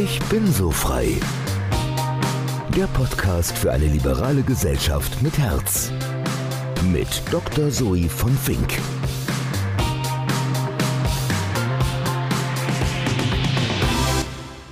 Ich bin so frei. Der Podcast für eine liberale Gesellschaft mit Herz. Mit Dr. Zoe von Fink.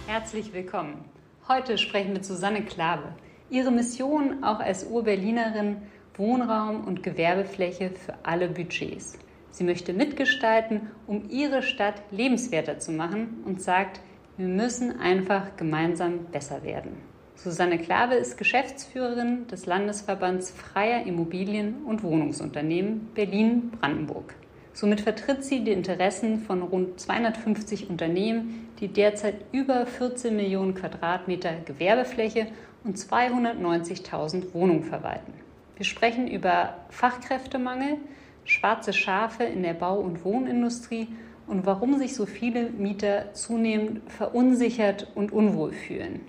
Herzlich willkommen. Heute sprechen wir mit Susanne Klabe. Ihre Mission auch als Ur-Berlinerin Wohnraum und Gewerbefläche für alle Budgets. Sie möchte mitgestalten, um ihre Stadt lebenswerter zu machen und sagt, wir müssen einfach gemeinsam besser werden. Susanne Klave ist Geschäftsführerin des Landesverbands Freier Immobilien- und Wohnungsunternehmen Berlin-Brandenburg. Somit vertritt sie die Interessen von rund 250 Unternehmen, die derzeit über 14 Millionen Quadratmeter Gewerbefläche und 290.000 Wohnungen verwalten. Wir sprechen über Fachkräftemangel, schwarze Schafe in der Bau- und Wohnindustrie und warum sich so viele Mieter zunehmend verunsichert und unwohl fühlen.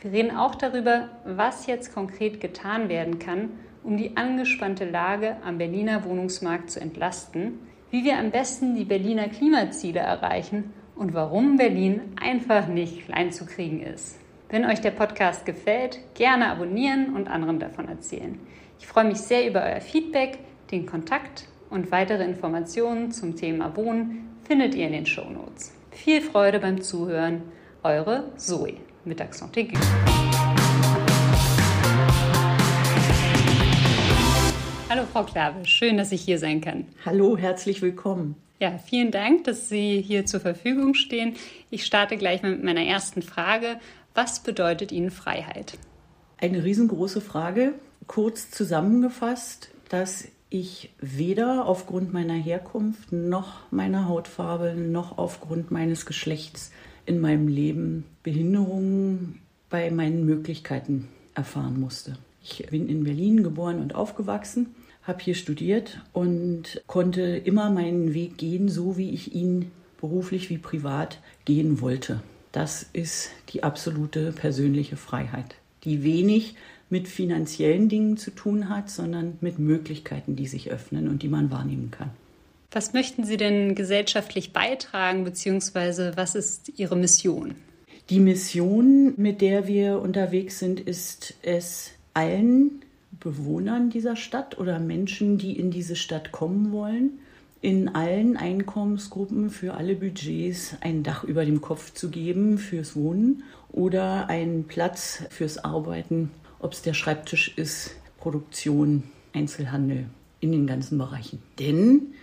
Wir reden auch darüber, was jetzt konkret getan werden kann, um die angespannte Lage am Berliner Wohnungsmarkt zu entlasten, wie wir am besten die Berliner Klimaziele erreichen und warum Berlin einfach nicht klein zu kriegen ist. Wenn euch der Podcast gefällt, gerne abonnieren und anderen davon erzählen. Ich freue mich sehr über euer Feedback, den Kontakt und weitere Informationen zum Thema Wohnen findet ihr in den Show Notes. Viel Freude beim Zuhören. Eure Zoe mit Accent aigu. Hallo Frau Klave, schön, dass ich hier sein kann. Hallo, herzlich willkommen. Ja, vielen Dank, dass Sie hier zur Verfügung stehen. Ich starte gleich mal mit meiner ersten Frage. Was bedeutet Ihnen Freiheit? Eine riesengroße Frage. Kurz zusammengefasst, dass ich weder aufgrund meiner Herkunft noch meiner Hautfarbe noch aufgrund meines Geschlechts in meinem Leben Behinderungen bei meinen Möglichkeiten erfahren musste. Ich bin in Berlin geboren und aufgewachsen, habe hier studiert und konnte immer meinen Weg gehen, so wie ich ihn beruflich wie privat gehen wollte. Das ist die absolute persönliche Freiheit, die wenig mit finanziellen Dingen zu tun hat, sondern mit Möglichkeiten, die sich öffnen und die man wahrnehmen kann. Was möchten Sie denn gesellschaftlich beitragen, beziehungsweise was ist Ihre Mission? Die Mission, mit der wir unterwegs sind, ist es allen Bewohnern dieser Stadt oder Menschen, die in diese Stadt kommen wollen, in allen Einkommensgruppen für alle Budgets ein Dach über dem Kopf zu geben fürs Wohnen oder einen Platz fürs Arbeiten ob es der Schreibtisch ist, Produktion, Einzelhandel in den ganzen Bereichen. Denn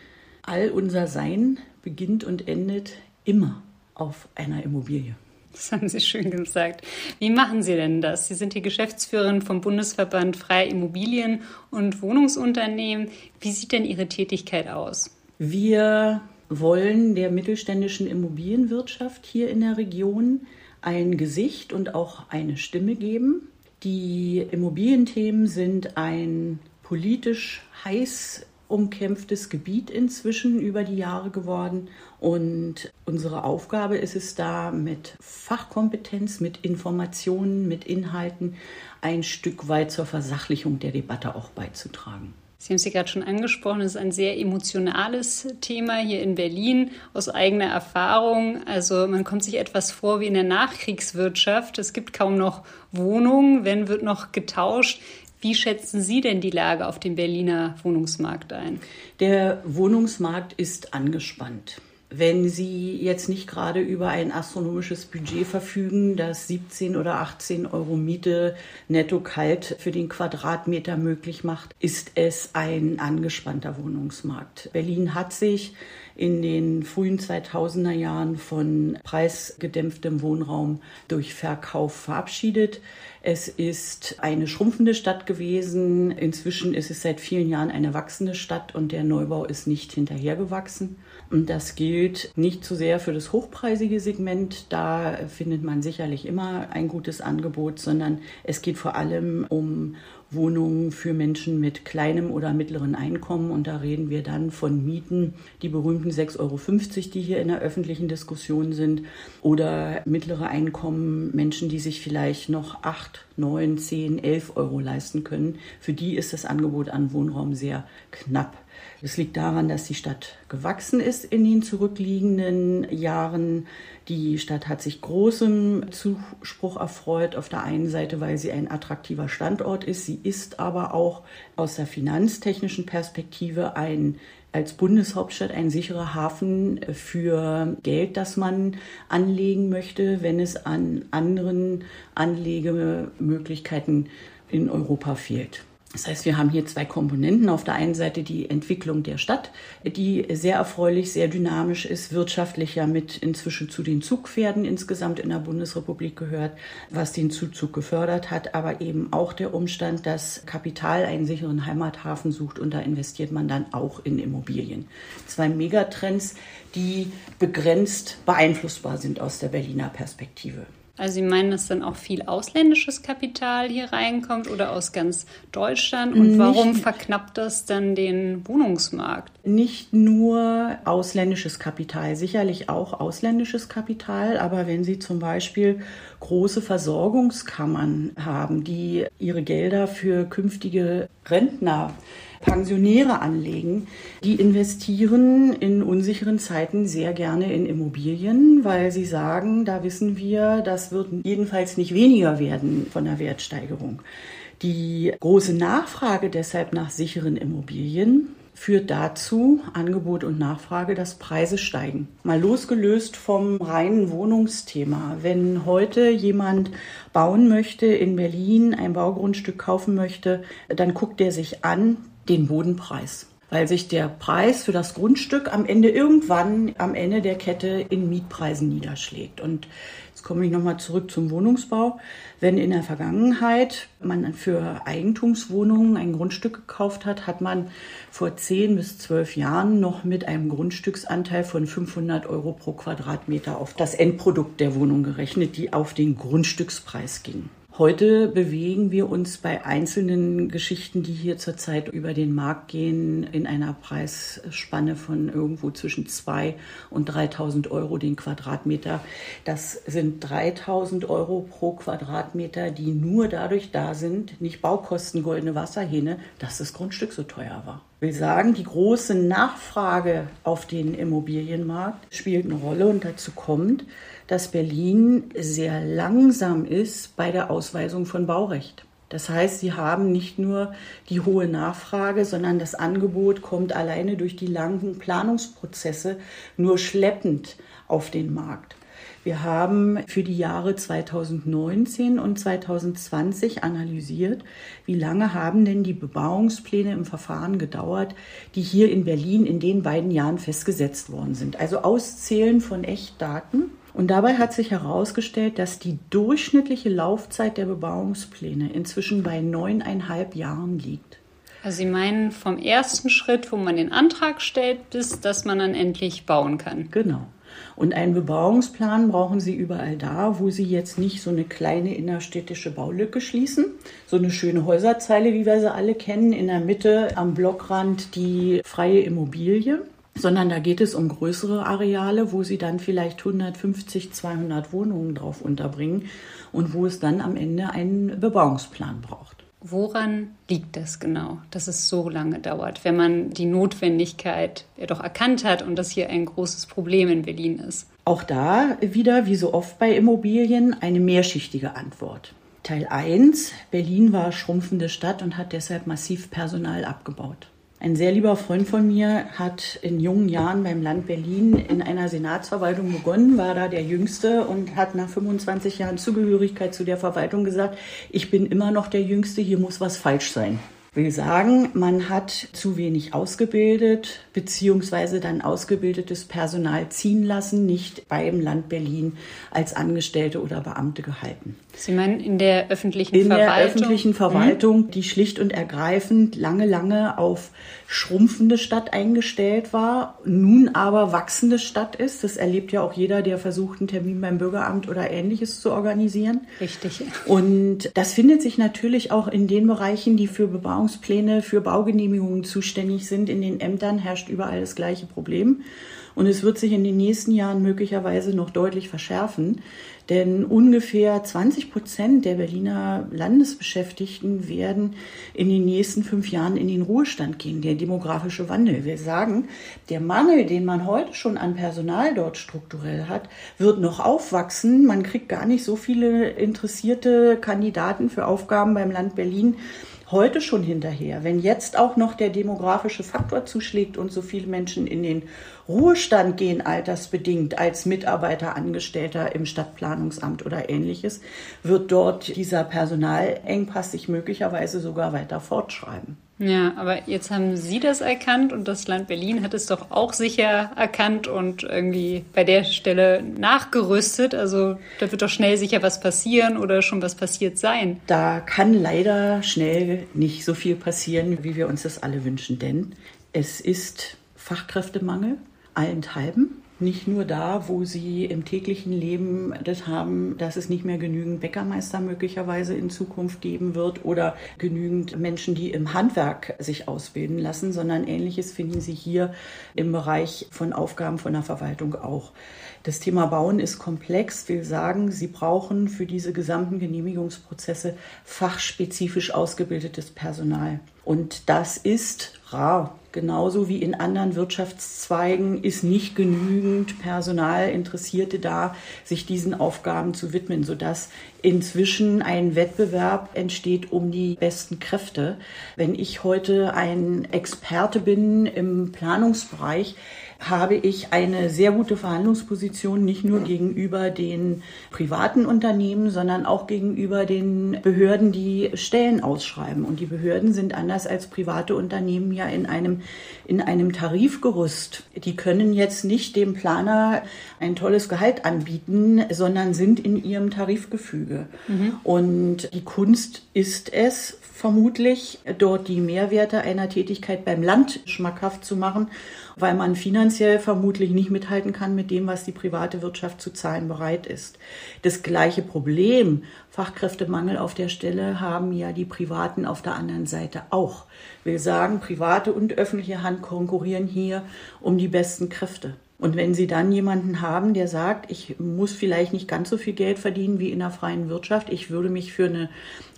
all unser Sein beginnt und endet immer auf einer Immobilie. Das haben Sie schön gesagt. Wie machen Sie denn das? Sie sind die Geschäftsführerin vom Bundesverband Freie Immobilien und Wohnungsunternehmen. Wie sieht denn Ihre Tätigkeit aus? Wir wollen der mittelständischen Immobilienwirtschaft hier in der Region ein Gesicht und auch eine Stimme geben. Die Immobilienthemen sind ein politisch heiß umkämpftes Gebiet inzwischen über die Jahre geworden. Und unsere Aufgabe ist es da, mit Fachkompetenz, mit Informationen, mit Inhalten ein Stück weit zur Versachlichung der Debatte auch beizutragen. Sie haben es ja gerade schon angesprochen, es ist ein sehr emotionales Thema hier in Berlin aus eigener Erfahrung. Also man kommt sich etwas vor wie in der Nachkriegswirtschaft. Es gibt kaum noch Wohnungen, wenn wird noch getauscht. Wie schätzen Sie denn die Lage auf dem Berliner Wohnungsmarkt ein? Der Wohnungsmarkt ist angespannt. Wenn Sie jetzt nicht gerade über ein astronomisches Budget verfügen, das 17 oder 18 Euro Miete netto kalt für den Quadratmeter möglich macht, ist es ein angespannter Wohnungsmarkt. Berlin hat sich in den frühen 2000er Jahren von preisgedämpftem Wohnraum durch Verkauf verabschiedet. Es ist eine schrumpfende Stadt gewesen. Inzwischen ist es seit vielen Jahren eine wachsende Stadt und der Neubau ist nicht hinterhergewachsen. Und das gilt nicht zu sehr für das hochpreisige Segment, da findet man sicherlich immer ein gutes Angebot, sondern es geht vor allem um Wohnungen für Menschen mit kleinem oder mittleren Einkommen. Und da reden wir dann von Mieten, die berühmten 6,50 Euro, die hier in der öffentlichen Diskussion sind, oder mittlere Einkommen, Menschen, die sich vielleicht noch 8, 9, 10, 11 Euro leisten können. Für die ist das Angebot an Wohnraum sehr knapp. Es liegt daran, dass die Stadt gewachsen ist in den zurückliegenden Jahren. Die Stadt hat sich großem Zuspruch erfreut. Auf der einen Seite, weil sie ein attraktiver Standort ist. Sie ist aber auch aus der finanztechnischen Perspektive ein als Bundeshauptstadt ein sicherer Hafen für Geld, das man anlegen möchte, wenn es an anderen Anlegemöglichkeiten in Europa fehlt. Das heißt, wir haben hier zwei Komponenten. Auf der einen Seite die Entwicklung der Stadt, die sehr erfreulich, sehr dynamisch ist, wirtschaftlich ja mit inzwischen zu den Zugpferden insgesamt in der Bundesrepublik gehört, was den Zuzug gefördert hat, aber eben auch der Umstand, dass Kapital einen sicheren Heimathafen sucht und da investiert man dann auch in Immobilien. Zwei Megatrends, die begrenzt beeinflussbar sind aus der Berliner Perspektive. Also Sie meinen, dass dann auch viel ausländisches Kapital hier reinkommt oder aus ganz Deutschland? Und nicht, warum verknappt das dann den Wohnungsmarkt? Nicht nur ausländisches Kapital, sicherlich auch ausländisches Kapital, aber wenn Sie zum Beispiel große Versorgungskammern haben, die ihre Gelder für künftige Rentner Pensionäre anlegen, die investieren in unsicheren Zeiten sehr gerne in Immobilien, weil sie sagen, da wissen wir, das wird jedenfalls nicht weniger werden von der Wertsteigerung. Die große Nachfrage deshalb nach sicheren Immobilien führt dazu, Angebot und Nachfrage, dass Preise steigen. Mal losgelöst vom reinen Wohnungsthema. Wenn heute jemand bauen möchte in Berlin, ein Baugrundstück kaufen möchte, dann guckt er sich an, den Bodenpreis weil sich der Preis für das Grundstück am Ende irgendwann am Ende der Kette in Mietpreisen niederschlägt. Und jetzt komme ich nochmal zurück zum Wohnungsbau. Wenn in der Vergangenheit man für Eigentumswohnungen ein Grundstück gekauft hat, hat man vor zehn bis zwölf Jahren noch mit einem Grundstücksanteil von 500 Euro pro Quadratmeter auf das Endprodukt der Wohnung gerechnet, die auf den Grundstückspreis ging. Heute bewegen wir uns bei einzelnen Geschichten, die hier zurzeit über den Markt gehen, in einer Preisspanne von irgendwo zwischen 2 und 3.000 Euro den Quadratmeter. Das sind 3.000 Euro pro Quadratmeter, die nur dadurch da sind, nicht Baukosten goldene Wasserhähne, dass das Grundstück so teuer war will sagen, die große Nachfrage auf den Immobilienmarkt spielt eine Rolle und dazu kommt, dass Berlin sehr langsam ist bei der Ausweisung von Baurecht. Das heißt, sie haben nicht nur die hohe Nachfrage, sondern das Angebot kommt alleine durch die langen Planungsprozesse nur schleppend auf den Markt. Wir haben für die Jahre 2019 und 2020 analysiert, wie lange haben denn die Bebauungspläne im Verfahren gedauert, die hier in Berlin in den beiden Jahren festgesetzt worden sind. Also Auszählen von Echtdaten. Und dabei hat sich herausgestellt, dass die durchschnittliche Laufzeit der Bebauungspläne inzwischen bei neuneinhalb Jahren liegt. Also Sie meinen vom ersten Schritt, wo man den Antrag stellt, bis dass man dann endlich bauen kann. Genau. Und einen Bebauungsplan brauchen Sie überall da, wo Sie jetzt nicht so eine kleine innerstädtische Baulücke schließen. So eine schöne Häuserzeile, wie wir sie alle kennen, in der Mitte am Blockrand die freie Immobilie sondern da geht es um größere Areale, wo sie dann vielleicht 150, 200 Wohnungen drauf unterbringen und wo es dann am Ende einen Bebauungsplan braucht. Woran liegt das genau, dass es so lange dauert, wenn man die Notwendigkeit ja doch erkannt hat und das hier ein großes Problem in Berlin ist? Auch da wieder, wie so oft bei Immobilien, eine mehrschichtige Antwort. Teil 1. Berlin war schrumpfende Stadt und hat deshalb massiv Personal abgebaut. Ein sehr lieber Freund von mir hat in jungen Jahren beim Land Berlin in einer Senatsverwaltung begonnen, war da der Jüngste und hat nach 25 Jahren Zugehörigkeit zu der Verwaltung gesagt, ich bin immer noch der Jüngste, hier muss was falsch sein will sagen, man hat zu wenig ausgebildet, beziehungsweise dann ausgebildetes Personal ziehen lassen, nicht beim Land Berlin als Angestellte oder Beamte gehalten. Sie meinen in der öffentlichen in Verwaltung? In der öffentlichen Verwaltung, die schlicht und ergreifend lange, lange auf schrumpfende Stadt eingestellt war, nun aber wachsende Stadt ist. Das erlebt ja auch jeder, der versucht, einen Termin beim Bürgeramt oder ähnliches zu organisieren. Richtig. Und das findet sich natürlich auch in den Bereichen, die für Bebauungspläne, für Baugenehmigungen zuständig sind. In den Ämtern herrscht überall das gleiche Problem. Und es wird sich in den nächsten Jahren möglicherweise noch deutlich verschärfen. Denn ungefähr 20 Prozent der Berliner Landesbeschäftigten werden in den nächsten fünf Jahren in den Ruhestand gehen, der demografische Wandel. Wir sagen, der Mangel, den man heute schon an Personal dort strukturell hat, wird noch aufwachsen. Man kriegt gar nicht so viele interessierte Kandidaten für Aufgaben beim Land Berlin heute schon hinterher. Wenn jetzt auch noch der demografische Faktor zuschlägt und so viele Menschen in den Ruhestand gehen, altersbedingt, als Mitarbeiter, Angestellter im Stadtplanungsamt oder ähnliches, wird dort dieser Personalengpass sich möglicherweise sogar weiter fortschreiben. Ja, aber jetzt haben Sie das erkannt und das Land Berlin hat es doch auch sicher erkannt und irgendwie bei der Stelle nachgerüstet. Also da wird doch schnell sicher was passieren oder schon was passiert sein. Da kann leider schnell nicht so viel passieren, wie wir uns das alle wünschen, denn es ist Fachkräftemangel allenthalben. Nicht nur da, wo sie im täglichen Leben das haben, dass es nicht mehr genügend Bäckermeister möglicherweise in Zukunft geben wird oder genügend Menschen, die im Handwerk sich ausbilden lassen, sondern ähnliches finden sie hier im Bereich von Aufgaben von der Verwaltung auch. Das Thema Bauen ist komplex. Wir sagen, Sie brauchen für diese gesamten Genehmigungsprozesse fachspezifisch ausgebildetes Personal. Und das ist rar. Genauso wie in anderen Wirtschaftszweigen ist nicht genügend Personal Interessierte da, sich diesen Aufgaben zu widmen, sodass inzwischen ein Wettbewerb entsteht um die besten Kräfte. Wenn ich heute ein Experte bin im Planungsbereich, habe ich eine sehr gute Verhandlungsposition, nicht nur gegenüber den privaten Unternehmen, sondern auch gegenüber den Behörden, die Stellen ausschreiben. Und die Behörden sind anders als private Unternehmen ja in einem, in einem Tarifgerüst. Die können jetzt nicht dem Planer ein tolles Gehalt anbieten, sondern sind in ihrem Tarifgefüge. Mhm. Und die Kunst ist es, vermutlich, dort die Mehrwerte einer Tätigkeit beim Land schmackhaft zu machen, weil man finanziell vermutlich nicht mithalten kann mit dem, was die private Wirtschaft zu zahlen bereit ist. Das gleiche Problem, Fachkräftemangel auf der Stelle, haben ja die Privaten auf der anderen Seite auch. Wir sagen, private und öffentliche Hand konkurrieren hier um die besten Kräfte. Und wenn Sie dann jemanden haben, der sagt, ich muss vielleicht nicht ganz so viel Geld verdienen wie in der freien Wirtschaft, ich würde mich für eine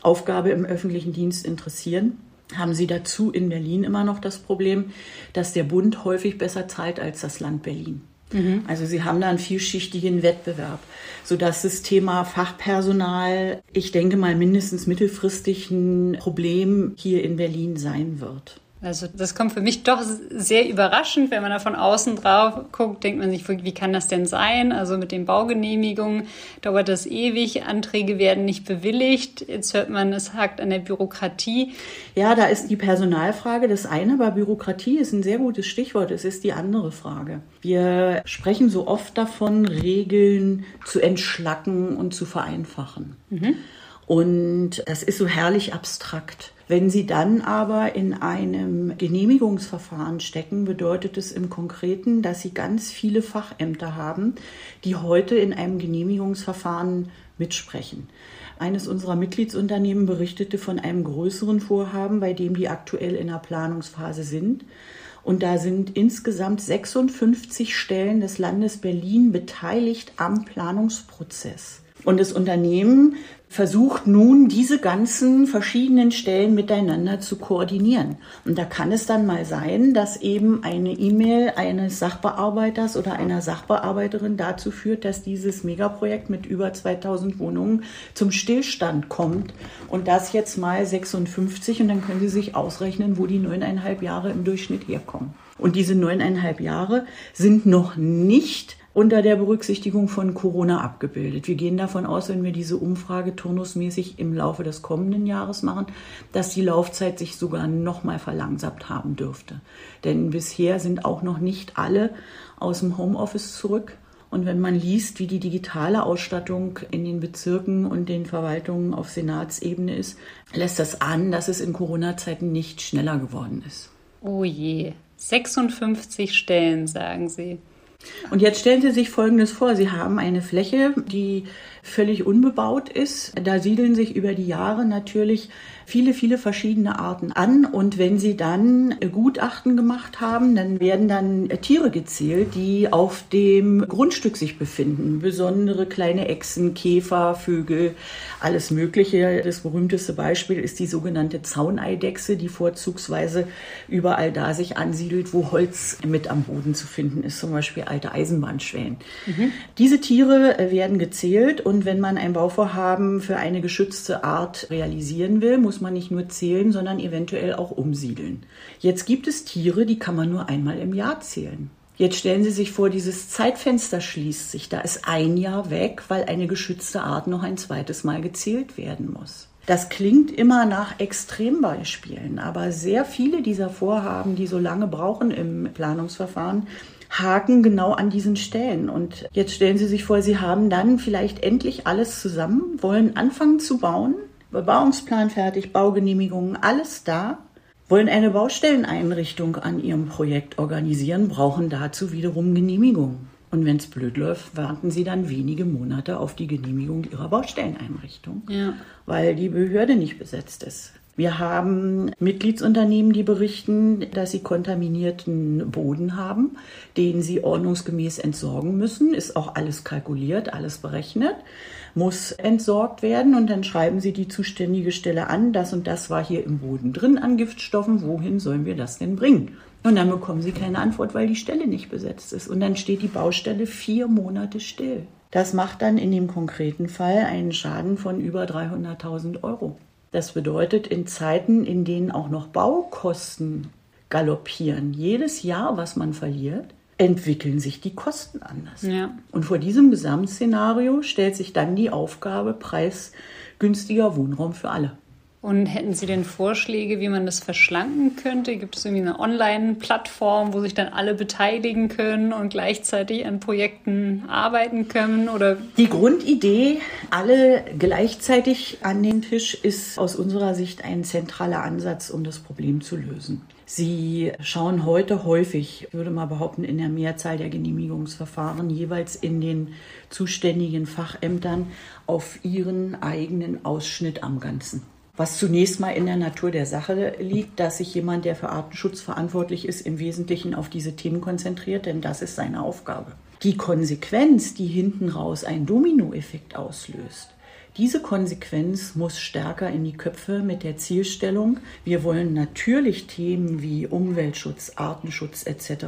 Aufgabe im öffentlichen Dienst interessieren, haben Sie dazu in Berlin immer noch das Problem, dass der Bund häufig besser zahlt als das Land Berlin. Mhm. Also Sie haben da einen vielschichtigen Wettbewerb, sodass das Thema Fachpersonal, ich denke mal, mindestens mittelfristig ein Problem hier in Berlin sein wird. Also das kommt für mich doch sehr überraschend, wenn man da von außen drauf guckt, denkt man sich, wie kann das denn sein? Also mit den Baugenehmigungen dauert das ewig, Anträge werden nicht bewilligt. Jetzt hört man, es hakt an der Bürokratie. Ja, da ist die Personalfrage das eine, aber Bürokratie ist ein sehr gutes Stichwort. Es ist die andere Frage. Wir sprechen so oft davon, Regeln zu entschlacken und zu vereinfachen. Mhm. Und das ist so herrlich abstrakt. Wenn Sie dann aber in einem Genehmigungsverfahren stecken, bedeutet es im Konkreten, dass Sie ganz viele Fachämter haben, die heute in einem Genehmigungsverfahren mitsprechen. Eines unserer Mitgliedsunternehmen berichtete von einem größeren Vorhaben, bei dem die aktuell in der Planungsphase sind. Und da sind insgesamt 56 Stellen des Landes Berlin beteiligt am Planungsprozess. Und das Unternehmen versucht nun, diese ganzen verschiedenen Stellen miteinander zu koordinieren. Und da kann es dann mal sein, dass eben eine E-Mail eines Sachbearbeiters oder einer Sachbearbeiterin dazu führt, dass dieses Megaprojekt mit über 2000 Wohnungen zum Stillstand kommt. Und das jetzt mal 56 und dann können Sie sich ausrechnen, wo die neuneinhalb Jahre im Durchschnitt herkommen. Und diese neuneinhalb Jahre sind noch nicht unter der Berücksichtigung von Corona abgebildet. Wir gehen davon aus, wenn wir diese Umfrage turnusmäßig im Laufe des kommenden Jahres machen, dass die Laufzeit sich sogar noch mal verlangsamt haben dürfte. Denn bisher sind auch noch nicht alle aus dem Homeoffice zurück. Und wenn man liest, wie die digitale Ausstattung in den Bezirken und den Verwaltungen auf Senatsebene ist, lässt das an, dass es in Corona-Zeiten nicht schneller geworden ist. Oh je, 56 Stellen, sagen Sie. Und jetzt stellen Sie sich Folgendes vor. Sie haben eine Fläche, die völlig unbebaut ist. Da siedeln sich über die Jahre natürlich viele, viele verschiedene Arten an. Und wenn sie dann Gutachten gemacht haben, dann werden dann Tiere gezählt, die auf dem Grundstück sich befinden. Besondere kleine Echsen, Käfer, Vögel, alles Mögliche. Das berühmteste Beispiel ist die sogenannte Zauneidechse, die vorzugsweise überall da sich ansiedelt, wo Holz mit am Boden zu finden ist, zum Beispiel alte Eisenbahnschwellen. Mhm. Diese Tiere werden gezählt und wenn man ein Bauvorhaben für eine geschützte Art realisieren will, muss man nicht nur zählen, sondern eventuell auch umsiedeln. Jetzt gibt es Tiere, die kann man nur einmal im Jahr zählen. Jetzt stellen Sie sich vor, dieses Zeitfenster schließt sich. Da ist ein Jahr weg, weil eine geschützte Art noch ein zweites Mal gezählt werden muss. Das klingt immer nach Extrembeispielen, aber sehr viele dieser Vorhaben, die so lange brauchen im Planungsverfahren, haken genau an diesen Stellen. Und jetzt stellen Sie sich vor, Sie haben dann vielleicht endlich alles zusammen, wollen anfangen zu bauen Bebauungsplan fertig, Baugenehmigungen, alles da, wollen eine Baustelleneinrichtung an ihrem Projekt organisieren, brauchen dazu wiederum Genehmigung. Und wenn es blöd läuft, warten sie dann wenige Monate auf die Genehmigung ihrer Baustelleneinrichtung, ja. weil die Behörde nicht besetzt ist. Wir haben Mitgliedsunternehmen, die berichten, dass sie kontaminierten Boden haben, den sie ordnungsgemäß entsorgen müssen. Ist auch alles kalkuliert, alles berechnet muss entsorgt werden und dann schreiben Sie die zuständige Stelle an, das und das war hier im Boden drin an Giftstoffen, wohin sollen wir das denn bringen? Und dann bekommen Sie keine Antwort, weil die Stelle nicht besetzt ist. Und dann steht die Baustelle vier Monate still. Das macht dann in dem konkreten Fall einen Schaden von über 300.000 Euro. Das bedeutet, in Zeiten, in denen auch noch Baukosten galoppieren, jedes Jahr, was man verliert, entwickeln sich die Kosten anders. Ja. Und vor diesem Gesamtszenario stellt sich dann die Aufgabe preisgünstiger Wohnraum für alle. Und hätten Sie denn Vorschläge, wie man das verschlanken könnte? Gibt es irgendwie eine Online-Plattform, wo sich dann alle beteiligen können und gleichzeitig an Projekten arbeiten können? Oder? Die Grundidee, alle gleichzeitig an den Tisch, ist aus unserer Sicht ein zentraler Ansatz, um das Problem zu lösen. Sie schauen heute häufig, würde mal behaupten, in der Mehrzahl der Genehmigungsverfahren jeweils in den zuständigen Fachämtern auf ihren eigenen Ausschnitt am Ganzen. Was zunächst mal in der Natur der Sache liegt, dass sich jemand, der für Artenschutz verantwortlich ist, im Wesentlichen auf diese Themen konzentriert, denn das ist seine Aufgabe. Die Konsequenz, die hinten raus einen Dominoeffekt auslöst, diese Konsequenz muss stärker in die Köpfe mit der Zielstellung, wir wollen natürlich Themen wie Umweltschutz, Artenschutz etc.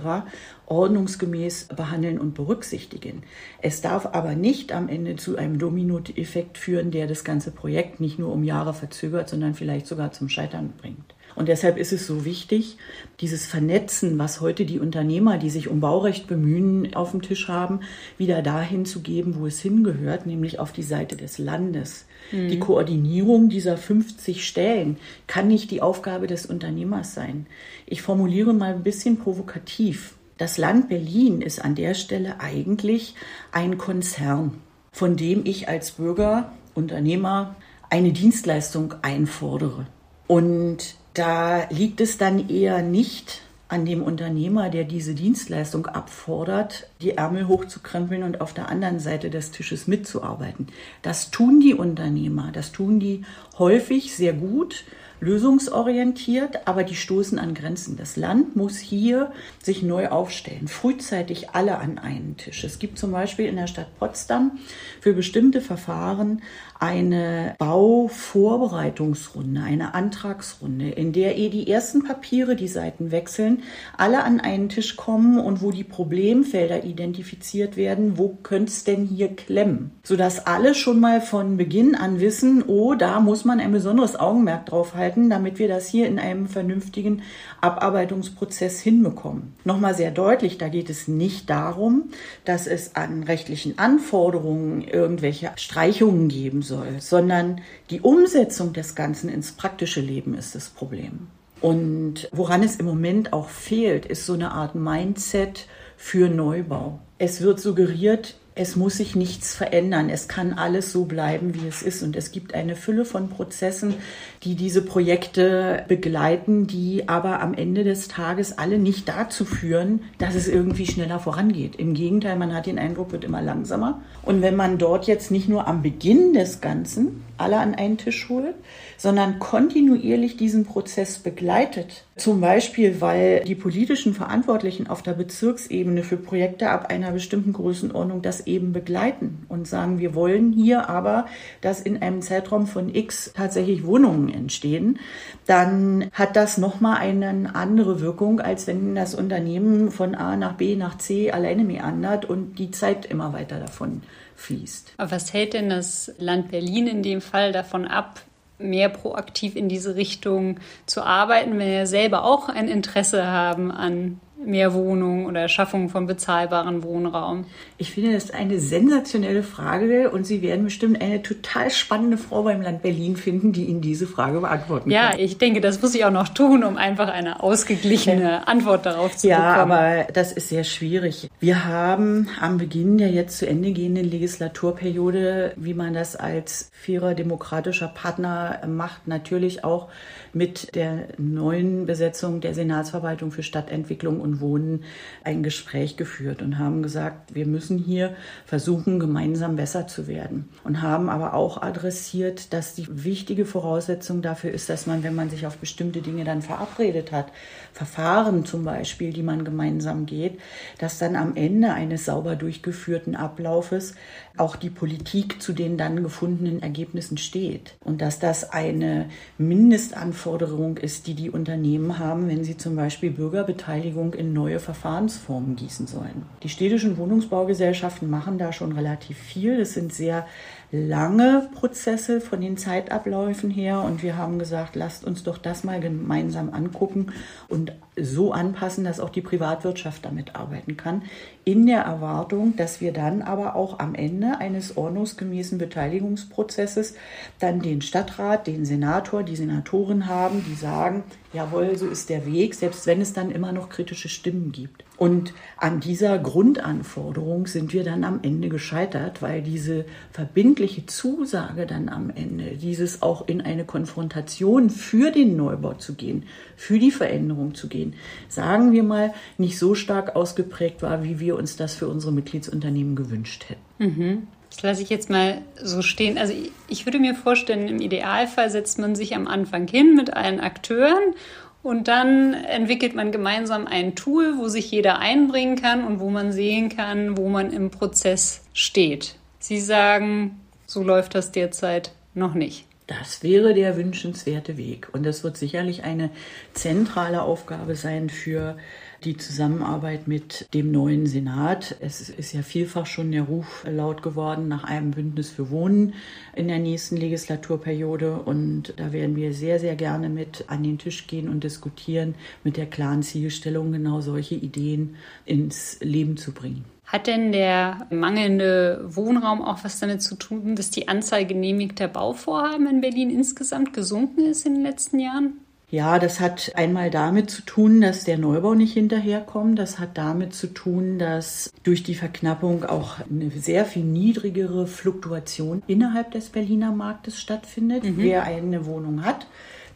ordnungsgemäß behandeln und berücksichtigen. Es darf aber nicht am Ende zu einem Dominoeffekt führen, der das ganze Projekt nicht nur um Jahre verzögert, sondern vielleicht sogar zum Scheitern bringt. Und deshalb ist es so wichtig, dieses Vernetzen, was heute die Unternehmer, die sich um Baurecht bemühen, auf dem Tisch haben, wieder dahin zu geben, wo es hingehört, nämlich auf die Seite des Landes. Mhm. Die Koordinierung dieser 50 Stellen kann nicht die Aufgabe des Unternehmers sein. Ich formuliere mal ein bisschen provokativ. Das Land Berlin ist an der Stelle eigentlich ein Konzern, von dem ich als Bürger, Unternehmer eine Dienstleistung einfordere. Und da liegt es dann eher nicht an dem Unternehmer, der diese Dienstleistung abfordert, die Ärmel hochzukrempeln und auf der anderen Seite des Tisches mitzuarbeiten. Das tun die Unternehmer, das tun die häufig sehr gut lösungsorientiert, aber die stoßen an Grenzen. Das Land muss hier sich neu aufstellen, frühzeitig alle an einen Tisch. Es gibt zum Beispiel in der Stadt Potsdam für bestimmte Verfahren eine Bauvorbereitungsrunde, eine Antragsrunde, in der eh die ersten Papiere, die Seiten wechseln, alle an einen Tisch kommen und wo die Problemfelder identifiziert werden, wo könnte es denn hier klemmen, sodass alle schon mal von Beginn an wissen, oh, da muss man ein besonderes Augenmerk drauf halten halten, damit wir das hier in einem vernünftigen Abarbeitungsprozess hinbekommen. Nochmal sehr deutlich, da geht es nicht darum, dass es an rechtlichen Anforderungen irgendwelche Streichungen geben soll, sondern die Umsetzung des Ganzen ins praktische Leben ist das Problem. Und woran es im Moment auch fehlt, ist so eine Art Mindset für Neubau. Es wird suggeriert, es muss sich nichts verändern. Es kann alles so bleiben, wie es ist. Und es gibt eine Fülle von Prozessen, die diese Projekte begleiten, die aber am Ende des Tages alle nicht dazu führen, dass es irgendwie schneller vorangeht. Im Gegenteil, man hat den Eindruck, wird immer langsamer. Und wenn man dort jetzt nicht nur am Beginn des Ganzen alle an einen Tisch holt, sondern kontinuierlich diesen Prozess begleitet. Zum Beispiel, weil die politischen Verantwortlichen auf der Bezirksebene für Projekte ab einer bestimmten Größenordnung das eben begleiten und sagen, wir wollen hier aber, dass in einem Zeitraum von X tatsächlich Wohnungen entstehen, dann hat das nochmal eine andere Wirkung, als wenn das Unternehmen von A nach B nach C alleine meandert und die Zeit immer weiter davon fließt. Aber was hält denn das Land Berlin in dem Fall davon ab, mehr proaktiv in diese Richtung zu arbeiten, wenn wir selber auch ein Interesse haben an mehr Wohnungen oder Schaffung von bezahlbaren Wohnraum? Ich finde, das ist eine sensationelle Frage und Sie werden bestimmt eine total spannende Frau beim Land Berlin finden, die Ihnen diese Frage beantworten ja, kann. Ja, ich denke, das muss ich auch noch tun, um einfach eine ausgeglichene Antwort darauf zu ja, bekommen. Ja, aber das ist sehr schwierig. Wir haben am Beginn der jetzt zu Ende gehenden Legislaturperiode, wie man das als fairer demokratischer Partner macht, natürlich auch mit der neuen Besetzung der Senatsverwaltung für Stadtentwicklung und Wohnen ein Gespräch geführt und haben gesagt, wir müssen hier versuchen, gemeinsam besser zu werden. Und haben aber auch adressiert, dass die wichtige Voraussetzung dafür ist, dass man, wenn man sich auf bestimmte Dinge dann verabredet hat, Verfahren zum Beispiel, die man gemeinsam geht, dass dann am Ende eines sauber durchgeführten Ablaufes auch die Politik zu den dann gefundenen Ergebnissen steht. Und dass das eine Mindestanforderung ist, die die Unternehmen haben, wenn sie zum Beispiel Bürgerbeteiligung in neue Verfahrensformen gießen sollen. Die städtischen Wohnungsbaugesellschaften machen da schon relativ viel. Es sind sehr lange Prozesse von den Zeitabläufen her und wir haben gesagt, lasst uns doch das mal gemeinsam angucken und so anpassen, dass auch die Privatwirtschaft damit arbeiten kann, in der Erwartung, dass wir dann aber auch am Ende eines ordnungsgemäßen Beteiligungsprozesses dann den Stadtrat, den Senator, die Senatorin haben, die sagen, jawohl, so ist der Weg, selbst wenn es dann immer noch kritische Stimmen gibt. Und an dieser Grundanforderung sind wir dann am Ende gescheitert, weil diese verbindliche Zusage dann am Ende, dieses auch in eine Konfrontation für den Neubau zu gehen, für die Veränderung zu gehen, sagen wir mal, nicht so stark ausgeprägt war, wie wir uns das für unsere Mitgliedsunternehmen gewünscht hätten. Mhm. Das lasse ich jetzt mal so stehen. Also ich würde mir vorstellen, im Idealfall setzt man sich am Anfang hin mit allen Akteuren und dann entwickelt man gemeinsam ein Tool, wo sich jeder einbringen kann und wo man sehen kann, wo man im Prozess steht. Sie sagen, so läuft das derzeit noch nicht. Das wäre der wünschenswerte Weg. Und das wird sicherlich eine zentrale Aufgabe sein für die Zusammenarbeit mit dem neuen Senat. Es ist ja vielfach schon der Ruf laut geworden nach einem Bündnis für Wohnen in der nächsten Legislaturperiode. Und da werden wir sehr, sehr gerne mit an den Tisch gehen und diskutieren, mit der klaren Zielstellung, genau solche Ideen ins Leben zu bringen. Hat denn der mangelnde Wohnraum auch was damit zu tun, dass die Anzahl genehmigter Bauvorhaben in Berlin insgesamt gesunken ist in den letzten Jahren? Ja, das hat einmal damit zu tun, dass der Neubau nicht hinterherkommt. Das hat damit zu tun, dass durch die Verknappung auch eine sehr viel niedrigere Fluktuation innerhalb des Berliner Marktes stattfindet. Mhm. Wer eine Wohnung hat,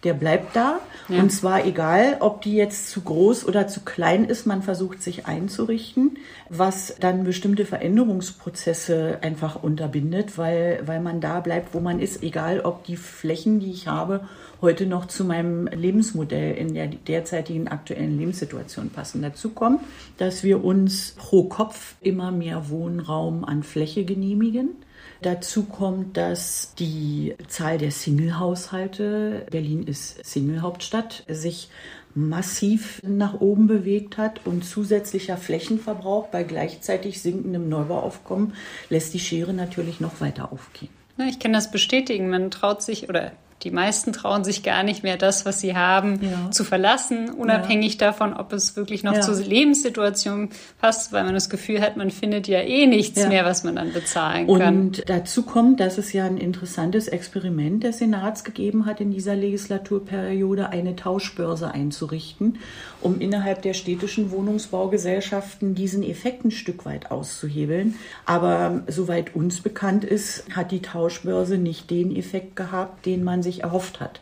der bleibt da. Ja. Und zwar egal, ob die jetzt zu groß oder zu klein ist, man versucht sich einzurichten, was dann bestimmte Veränderungsprozesse einfach unterbindet, weil, weil man da bleibt, wo man ist, egal ob die Flächen, die ich habe, heute noch zu meinem Lebensmodell in der derzeitigen aktuellen Lebenssituation passen. Dazu kommt, dass wir uns pro Kopf immer mehr Wohnraum an Fläche genehmigen. Dazu kommt, dass die Zahl der Single-Haushalte, Berlin ist Single-Hauptstadt, sich massiv nach oben bewegt hat und zusätzlicher Flächenverbrauch bei gleichzeitig sinkendem Neubauaufkommen lässt die Schere natürlich noch weiter aufgehen. Ich kann das bestätigen. Man traut sich oder Die meisten trauen sich gar nicht mehr, das, was sie haben, ja. zu verlassen, unabhängig ja. davon, ob es wirklich noch ja. zur Lebenssituation passt, weil man das Gefühl hat, man findet ja eh nichts mehr, was man dann bezahlen kann. Und dazu kommt, dass es ja ein interessantes Experiment des Senats gegeben hat, in dieser Legislaturperiode eine Tauschbörse einzurichten, um innerhalb der städtischen Wohnungsbaugesellschaften diesen Effekt ein Stück weit auszuhebeln. Aber soweit uns bekannt ist, hat die Tauschbörse nicht den Effekt gehabt, den man sich erhofft hat.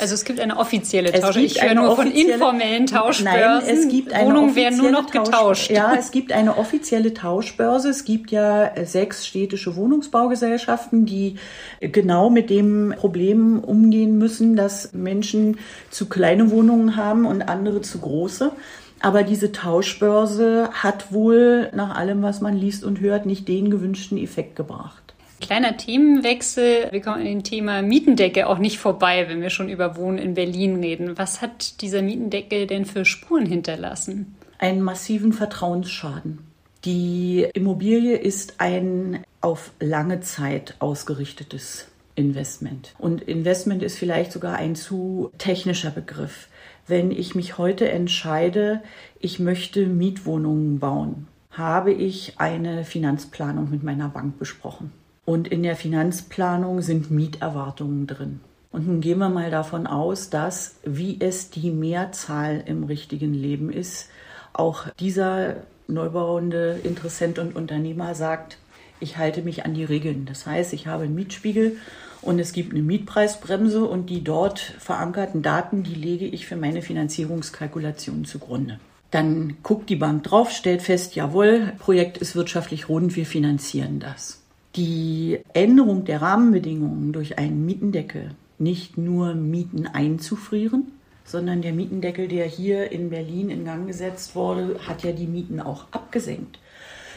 Also es gibt eine offizielle Tausch. Ich höre nur von informellen Tauschbörsen. Nein, es gibt eine Wohnungen werden nur noch getauscht. Ja, es gibt eine offizielle Tauschbörse. Es gibt ja sechs städtische Wohnungsbaugesellschaften, die genau mit dem Problem umgehen müssen, dass Menschen zu kleine Wohnungen haben und andere zu große. Aber diese Tauschbörse hat wohl nach allem, was man liest und hört, nicht den gewünschten Effekt gebracht. Kleiner Themenwechsel. Wir kommen an dem Thema Mietendeckel auch nicht vorbei, wenn wir schon über Wohnen in Berlin reden. Was hat dieser Mietendeckel denn für Spuren hinterlassen? Einen massiven Vertrauensschaden. Die Immobilie ist ein auf lange Zeit ausgerichtetes Investment. Und Investment ist vielleicht sogar ein zu technischer Begriff. Wenn ich mich heute entscheide, ich möchte Mietwohnungen bauen, habe ich eine Finanzplanung mit meiner Bank besprochen. Und in der Finanzplanung sind Mieterwartungen drin. Und nun gehen wir mal davon aus, dass, wie es die Mehrzahl im richtigen Leben ist, auch dieser neubauende Interessent und Unternehmer sagt, ich halte mich an die Regeln. Das heißt, ich habe einen Mietspiegel und es gibt eine Mietpreisbremse und die dort verankerten Daten, die lege ich für meine Finanzierungskalkulation zugrunde. Dann guckt die Bank drauf, stellt fest, jawohl, Projekt ist wirtschaftlich rund, wir finanzieren das die Änderung der Rahmenbedingungen durch einen Mietendeckel nicht nur Mieten einzufrieren, sondern der Mietendeckel, der hier in Berlin in Gang gesetzt wurde, hat ja die Mieten auch abgesenkt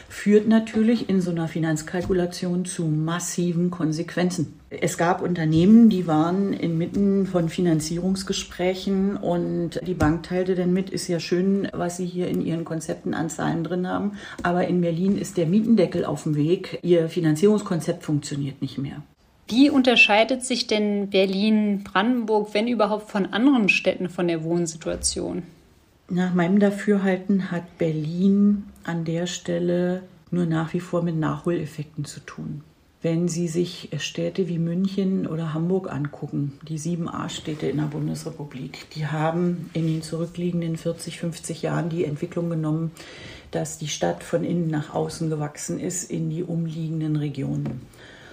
führt natürlich in so einer Finanzkalkulation zu massiven Konsequenzen. Es gab Unternehmen, die waren inmitten von Finanzierungsgesprächen und die Bank teilte dann mit, ist ja schön, was sie hier in ihren Konzepten an Zahlen drin haben, aber in Berlin ist der Mietendeckel auf dem Weg, ihr Finanzierungskonzept funktioniert nicht mehr. Wie unterscheidet sich denn Berlin-Brandenburg, wenn überhaupt, von anderen Städten von der Wohnsituation? Nach meinem Dafürhalten hat Berlin an der Stelle nur nach wie vor mit Nachholeffekten zu tun. Wenn Sie sich Städte wie München oder Hamburg angucken, die sieben A-Städte in der Bundesrepublik, die haben in den zurückliegenden 40, 50 Jahren die Entwicklung genommen, dass die Stadt von innen nach außen gewachsen ist in die umliegenden Regionen.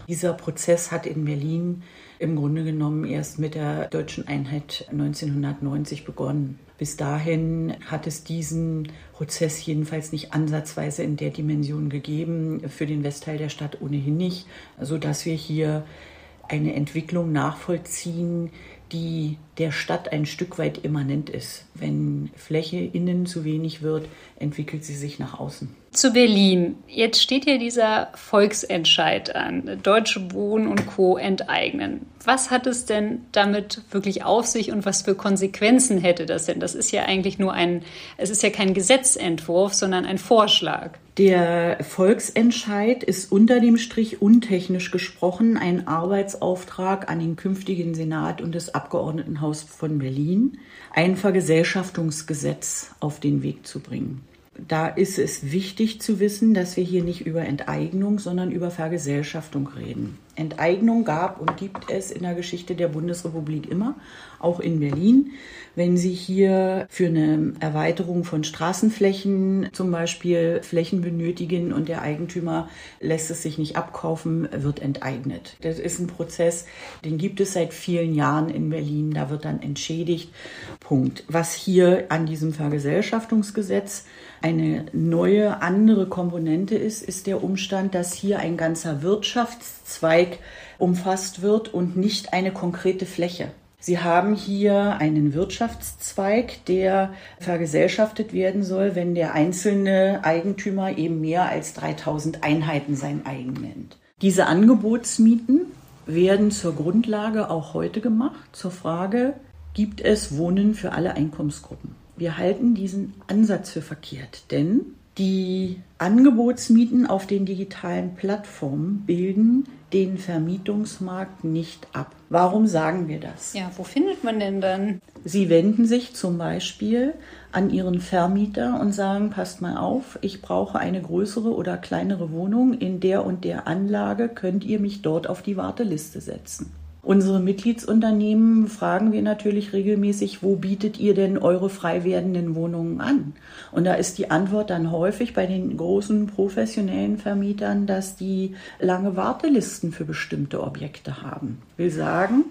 Dieser Prozess hat in Berlin im Grunde genommen erst mit der deutschen Einheit 1990 begonnen. Bis dahin hat es diesen Prozess jedenfalls nicht ansatzweise in der Dimension gegeben, für den Westteil der Stadt ohnehin nicht, sodass wir hier eine Entwicklung nachvollziehen, die der Stadt ein Stück weit immanent ist. Wenn Fläche innen zu wenig wird, entwickelt sie sich nach außen. Zu Berlin. Jetzt steht hier dieser Volksentscheid an. Deutsche Wohnen und Co. enteignen. Was hat es denn damit wirklich auf sich und was für Konsequenzen hätte das denn? Das ist ja eigentlich nur ein, es ist ja kein Gesetzentwurf, sondern ein Vorschlag. Der Volksentscheid ist unter dem Strich untechnisch gesprochen ein Arbeitsauftrag an den künftigen Senat und das Abgeordnetenhaus von Berlin, ein Vergesellschaftungsgesetz auf den Weg zu bringen. Da ist es wichtig zu wissen, dass wir hier nicht über Enteignung, sondern über Vergesellschaftung reden. Enteignung gab und gibt es in der Geschichte der Bundesrepublik immer, auch in Berlin. Wenn Sie hier für eine Erweiterung von Straßenflächen zum Beispiel Flächen benötigen und der Eigentümer lässt es sich nicht abkaufen, wird enteignet. Das ist ein Prozess, den gibt es seit vielen Jahren in Berlin. Da wird dann entschädigt. Punkt. Was hier an diesem Vergesellschaftungsgesetz eine neue, andere Komponente ist, ist der Umstand, dass hier ein ganzer Wirtschaftszweig umfasst wird und nicht eine konkrete Fläche. Sie haben hier einen Wirtschaftszweig, der vergesellschaftet werden soll, wenn der einzelne Eigentümer eben mehr als 3000 Einheiten sein eigen nennt. Diese Angebotsmieten werden zur Grundlage auch heute gemacht, zur Frage, gibt es Wohnen für alle Einkommensgruppen? Wir halten diesen Ansatz für verkehrt, denn Die Angebotsmieten auf den digitalen Plattformen bilden den Vermietungsmarkt nicht ab. Warum sagen wir das? Ja, wo findet man denn dann? Sie wenden sich zum Beispiel an Ihren Vermieter und sagen, passt mal auf, ich brauche eine größere oder kleinere Wohnung in der und der Anlage, könnt ihr mich dort auf die Warteliste setzen. Unsere Mitgliedsunternehmen fragen wir natürlich regelmäßig, wo bietet ihr denn eure frei werdenden Wohnungen an? Und da ist die Antwort dann häufig bei den großen professionellen Vermietern, dass die lange Wartelisten für bestimmte Objekte haben. Will sagen,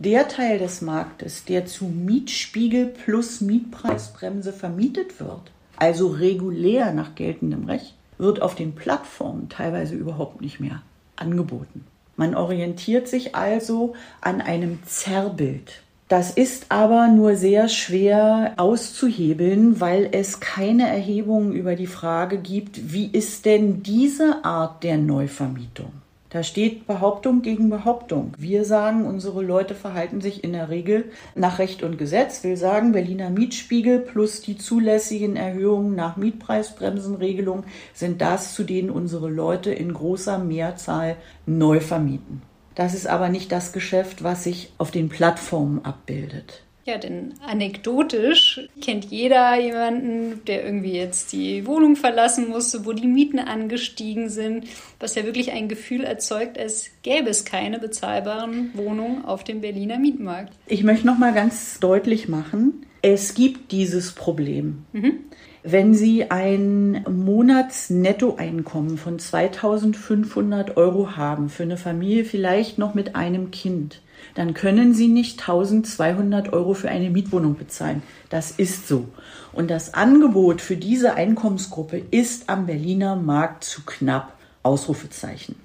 der Teil des Marktes, der zu Mietspiegel plus Mietpreisbremse vermietet wird, also regulär nach geltendem Recht, wird auf den Plattformen teilweise überhaupt nicht mehr angeboten. Man orientiert sich also an einem Zerrbild. Das ist aber nur sehr schwer auszuhebeln, weil es keine Erhebungen über die Frage gibt, wie ist denn diese Art der Neuvermietung? Da steht Behauptung gegen Behauptung. Wir sagen, unsere Leute verhalten sich in der Regel nach Recht und Gesetz. Wir sagen, Berliner Mietspiegel plus die zulässigen Erhöhungen nach Mietpreisbremsenregelung sind das, zu denen unsere Leute in großer Mehrzahl neu vermieten. Das ist aber nicht das Geschäft, was sich auf den Plattformen abbildet. Ja, denn anekdotisch kennt jeder jemanden, der irgendwie jetzt die Wohnung verlassen musste, wo die Mieten angestiegen sind, was ja wirklich ein Gefühl erzeugt, als gäbe es keine bezahlbaren Wohnungen auf dem Berliner Mietmarkt. Ich möchte noch mal ganz deutlich machen, es gibt dieses Problem. Mhm. Wenn Sie ein Monatsnettoeinkommen von 2500 Euro haben, für eine Familie vielleicht noch mit einem Kind, dann können Sie nicht 1200 Euro für eine Mietwohnung bezahlen. Das ist so. Und das Angebot für diese Einkommensgruppe ist am Berliner Markt zu knapp. Ausrufezeichen.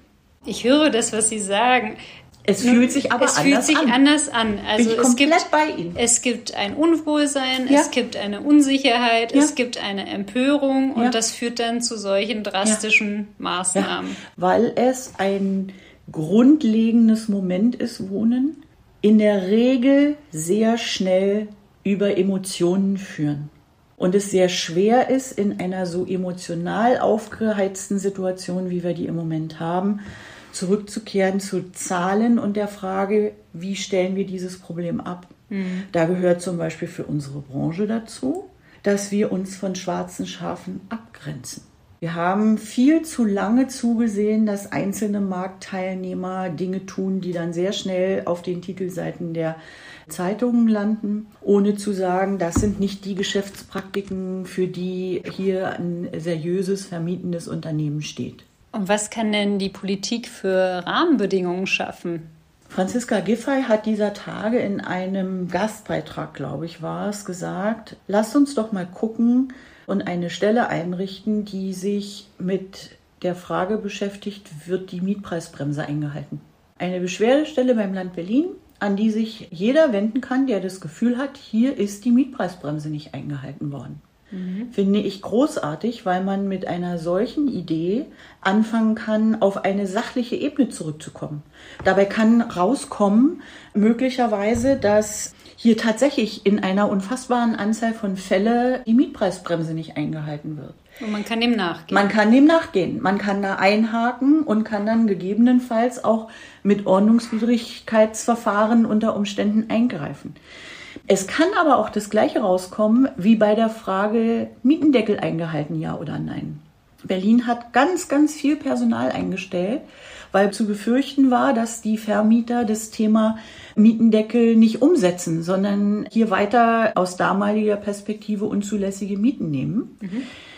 Ich höre das, was Sie sagen. Es fühlt sich aber es anders fühlt sich an. anders an. Also es gibt bei Ihnen. es gibt ein Unwohlsein, Ja. es gibt eine Unsicherheit, Ja. es gibt eine Empörung und Ja. das führt dann zu solchen drastischen Maßnahmen. weil es ein grundlegendes Moment ist, Wohnen, in der Regel sehr schnell über Emotionen führen. Und es sehr schwer ist, in einer so emotional aufgeheizten Situation, wie wir die im Moment haben, zurückzukehren zu Zahlen und der Frage, wie stellen wir dieses Problem ab. Da gehört zum Beispiel für unsere Branche dazu, dass wir uns von schwarzen Schafen abgrenzen. Wir haben viel zu lange zugesehen, dass einzelne Marktteilnehmer Dinge tun, die dann sehr schnell auf den Titelseiten der Zeitungen landen, ohne zu sagen, das sind nicht die Geschäftspraktiken, für die hier ein seriöses vermietendes Unternehmen steht. Und was kann denn die Politik für Rahmenbedingungen schaffen? Franziska Giffey hat dieser Tage in einem Gastbeitrag, glaube ich, war es, gesagt, lasst uns doch mal gucken und eine Stelle einrichten, die sich mit der Frage beschäftigt, wird die Mietpreisbremse eingehalten. Eine Beschwerdestelle beim Land Berlin, an die sich jeder wenden kann, der das Gefühl hat, hier ist die Mietpreisbremse nicht eingehalten worden. Finde ich großartig, weil man mit einer solchen Idee anfangen kann, auf eine sachliche Ebene zurückzukommen. Dabei kann rauskommen, möglicherweise, dass hier tatsächlich in einer unfassbaren Anzahl von Fälle die Mietpreisbremse nicht eingehalten wird. Und man kann dem nachgehen. Man kann dem nachgehen. Man kann da einhaken und kann dann gegebenenfalls auch mit Ordnungswidrigkeitsverfahren unter Umständen eingreifen. Es kann aber auch das Gleiche rauskommen wie bei der Frage Mietendeckel eingehalten, ja oder nein. Berlin hat ganz, ganz viel Personal eingestellt, weil zu befürchten war, dass die Vermieter das Thema Mietendeckel nicht umsetzen, sondern hier weiter aus damaliger Perspektive unzulässige Mieten nehmen.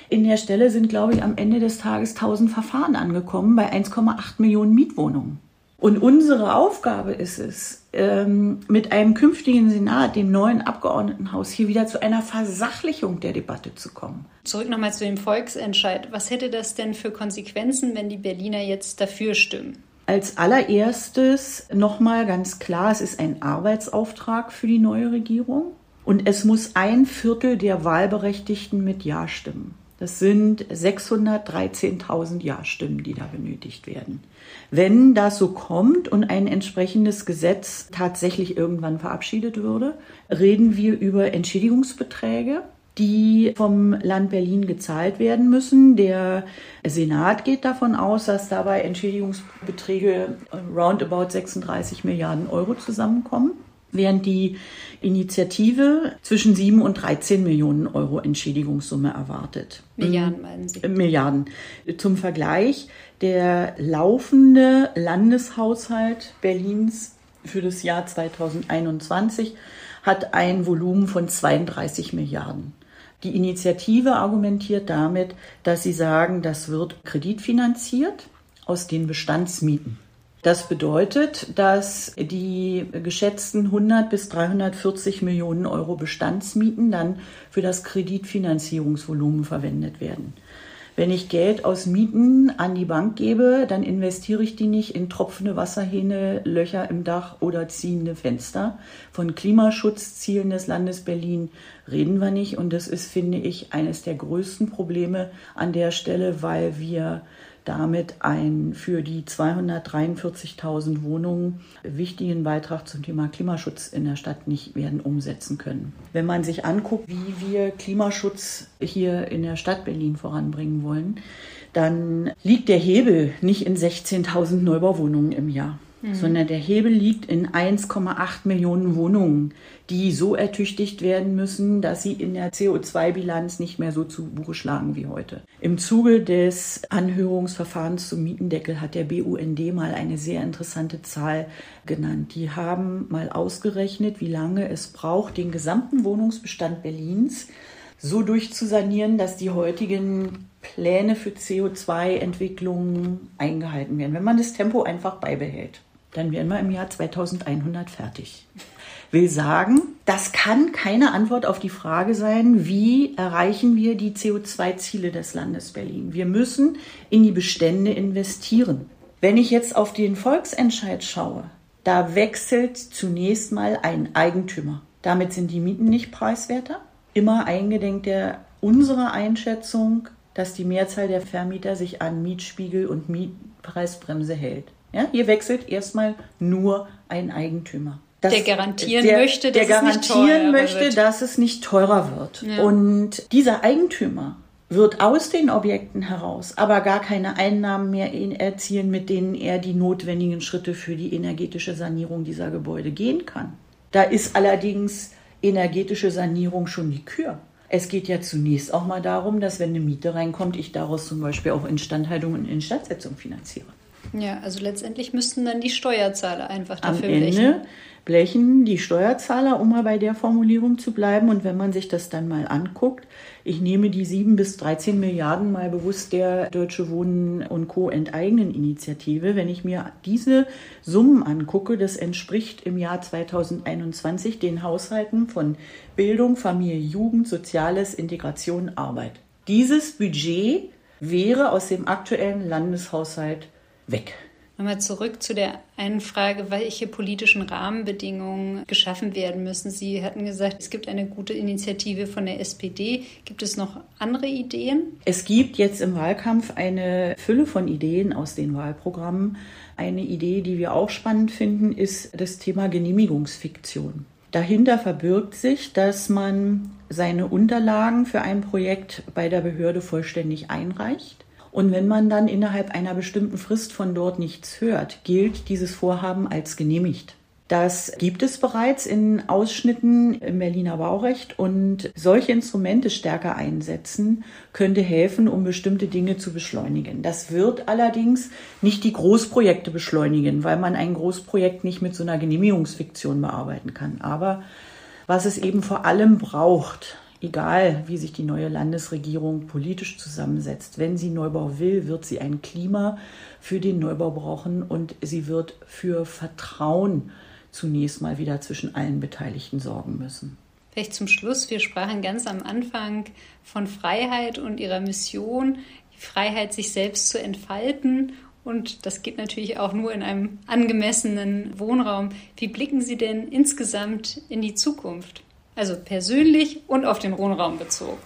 In der Stelle sind, glaube ich, am Ende des Tages 1000 Verfahren angekommen bei 1,8 Millionen Mietwohnungen. Und unsere Aufgabe ist es, ähm, mit einem künftigen Senat, dem neuen Abgeordnetenhaus, hier wieder zu einer Versachlichung der Debatte zu kommen. Zurück nochmal zu dem Volksentscheid. Was hätte das denn für Konsequenzen, wenn die Berliner jetzt dafür stimmen? Als allererstes nochmal ganz klar, es ist ein Arbeitsauftrag für die neue Regierung und es muss ein Viertel der Wahlberechtigten mit Ja stimmen. Das sind 613.000 Ja-Stimmen, die da benötigt werden. Wenn das so kommt und ein entsprechendes Gesetz tatsächlich irgendwann verabschiedet würde, reden wir über Entschädigungsbeträge die vom Land Berlin gezahlt werden müssen. Der Senat geht davon aus, dass dabei Entschädigungsbeträge roundabout 36 Milliarden Euro zusammenkommen, während die Initiative zwischen 7 und 13 Millionen Euro Entschädigungssumme erwartet. Milliarden meinen Sie? Milliarden. Zum Vergleich, der laufende Landeshaushalt Berlins für das Jahr 2021 hat ein Volumen von 32 Milliarden. Die Initiative argumentiert damit, dass sie sagen, das wird kreditfinanziert aus den Bestandsmieten. Das bedeutet, dass die geschätzten 100 bis 340 Millionen Euro Bestandsmieten dann für das Kreditfinanzierungsvolumen verwendet werden. Wenn ich Geld aus Mieten an die Bank gebe, dann investiere ich die nicht in tropfende Wasserhähne, Löcher im Dach oder ziehende Fenster. Von Klimaschutzzielen des Landes Berlin reden wir nicht. Und das ist, finde ich, eines der größten Probleme an der Stelle, weil wir damit einen für die 243.000 Wohnungen wichtigen Beitrag zum Thema Klimaschutz in der Stadt nicht werden umsetzen können. Wenn man sich anguckt, wie wir Klimaschutz hier in der Stadt Berlin voranbringen wollen, dann liegt der Hebel nicht in 16.000 Neubauwohnungen im Jahr mhm. sondern der Hebel liegt in 1,8 Millionen Wohnungen, die so ertüchtigt werden müssen, dass sie in der CO2-Bilanz nicht mehr so zu Buche schlagen wie heute. Im Zuge des Anhörungsverfahrens zum Mietendeckel hat der BUND mal eine sehr interessante Zahl genannt. Die haben mal ausgerechnet, wie lange es braucht, den gesamten Wohnungsbestand Berlins so durchzusanieren, dass die heutigen Pläne für CO2-Entwicklungen eingehalten werden, wenn man das Tempo einfach beibehält dann wären wir im Jahr 2100 fertig. Will sagen, das kann keine Antwort auf die Frage sein, wie erreichen wir die CO2-Ziele des Landes Berlin. Wir müssen in die Bestände investieren. Wenn ich jetzt auf den Volksentscheid schaue, da wechselt zunächst mal ein Eigentümer. Damit sind die Mieten nicht preiswerter. Immer eingedenk der unserer Einschätzung, dass die Mehrzahl der Vermieter sich an Mietspiegel und Mietpreisbremse hält. Ja, hier wechselt erstmal nur ein Eigentümer. Das, der garantieren der, möchte, dass der garantieren es möchte, wird. dass es nicht teurer wird. Ja. Und dieser Eigentümer wird aus den Objekten heraus aber gar keine Einnahmen mehr erzielen, mit denen er die notwendigen Schritte für die energetische Sanierung dieser Gebäude gehen kann. Da ist allerdings energetische Sanierung schon die Kür. Es geht ja zunächst auch mal darum, dass wenn eine Miete reinkommt, ich daraus zum Beispiel auch Instandhaltung und Instandsetzung finanziere. Ja, also letztendlich müssten dann die Steuerzahler einfach dafür Am Ende blechen. blechen die Steuerzahler, um mal bei der Formulierung zu bleiben. Und wenn man sich das dann mal anguckt, ich nehme die 7 bis 13 Milliarden mal bewusst der Deutsche Wohnen und Co. enteignen Initiative. Wenn ich mir diese Summen angucke, das entspricht im Jahr 2021 den Haushalten von Bildung, Familie, Jugend, Soziales, Integration, Arbeit. Dieses Budget wäre aus dem aktuellen Landeshaushalt weg. Nochmal zurück zu der einen Frage, welche politischen Rahmenbedingungen geschaffen werden müssen. Sie hatten gesagt, es gibt eine gute Initiative von der SPD. Gibt es noch andere Ideen? Es gibt jetzt im Wahlkampf eine Fülle von Ideen aus den Wahlprogrammen. Eine Idee, die wir auch spannend finden, ist das Thema Genehmigungsfiktion. Dahinter verbirgt sich, dass man seine Unterlagen für ein Projekt bei der Behörde vollständig einreicht und wenn man dann innerhalb einer bestimmten Frist von dort nichts hört, gilt dieses Vorhaben als genehmigt. Das gibt es bereits in Ausschnitten im Berliner Baurecht und solche Instrumente stärker einsetzen könnte helfen, um bestimmte Dinge zu beschleunigen. Das wird allerdings nicht die Großprojekte beschleunigen, weil man ein Großprojekt nicht mit so einer Genehmigungsfiktion bearbeiten kann. Aber was es eben vor allem braucht, egal wie sich die neue Landesregierung politisch zusammensetzt, wenn sie Neubau will, wird sie ein Klima für den Neubau brauchen und sie wird für Vertrauen zunächst mal wieder zwischen allen Beteiligten sorgen müssen. Vielleicht zum Schluss, wir sprachen ganz am Anfang von Freiheit und ihrer Mission, die Freiheit, sich selbst zu entfalten. Und das geht natürlich auch nur in einem angemessenen Wohnraum. Wie blicken Sie denn insgesamt in die Zukunft? Also persönlich und auf den Wohnraum bezogen.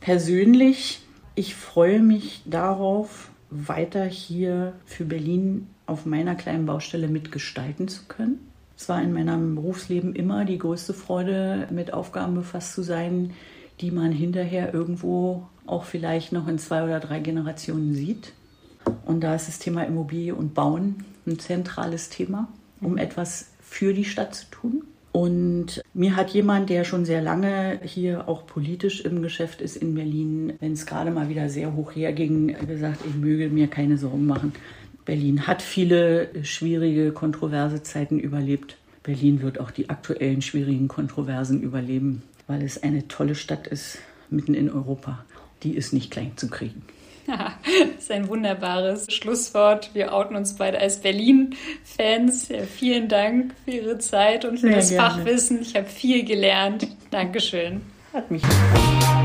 Persönlich, ich freue mich darauf, weiter hier für Berlin auf meiner kleinen Baustelle mitgestalten zu können. Es war in meinem Berufsleben immer die größte Freude, mit Aufgaben befasst zu sein, die man hinterher irgendwo auch vielleicht noch in zwei oder drei Generationen sieht. Und da ist das Thema Immobilie und Bauen ein zentrales Thema, um etwas für die Stadt zu tun. Und mir hat jemand, der schon sehr lange hier auch politisch im Geschäft ist in Berlin, wenn es gerade mal wieder sehr hoch herging, gesagt, ich möge mir keine Sorgen machen. Berlin hat viele schwierige, kontroverse Zeiten überlebt. Berlin wird auch die aktuellen schwierigen Kontroversen überleben, weil es eine tolle Stadt ist, mitten in Europa. Die ist nicht klein zu kriegen. das ist ein wunderbares Schlusswort. Wir outen uns beide als Berlin-Fans. Ja, vielen Dank für Ihre Zeit und für Sehr das gerne. Fachwissen. Ich habe viel gelernt. Dankeschön. Hat mich gefreut.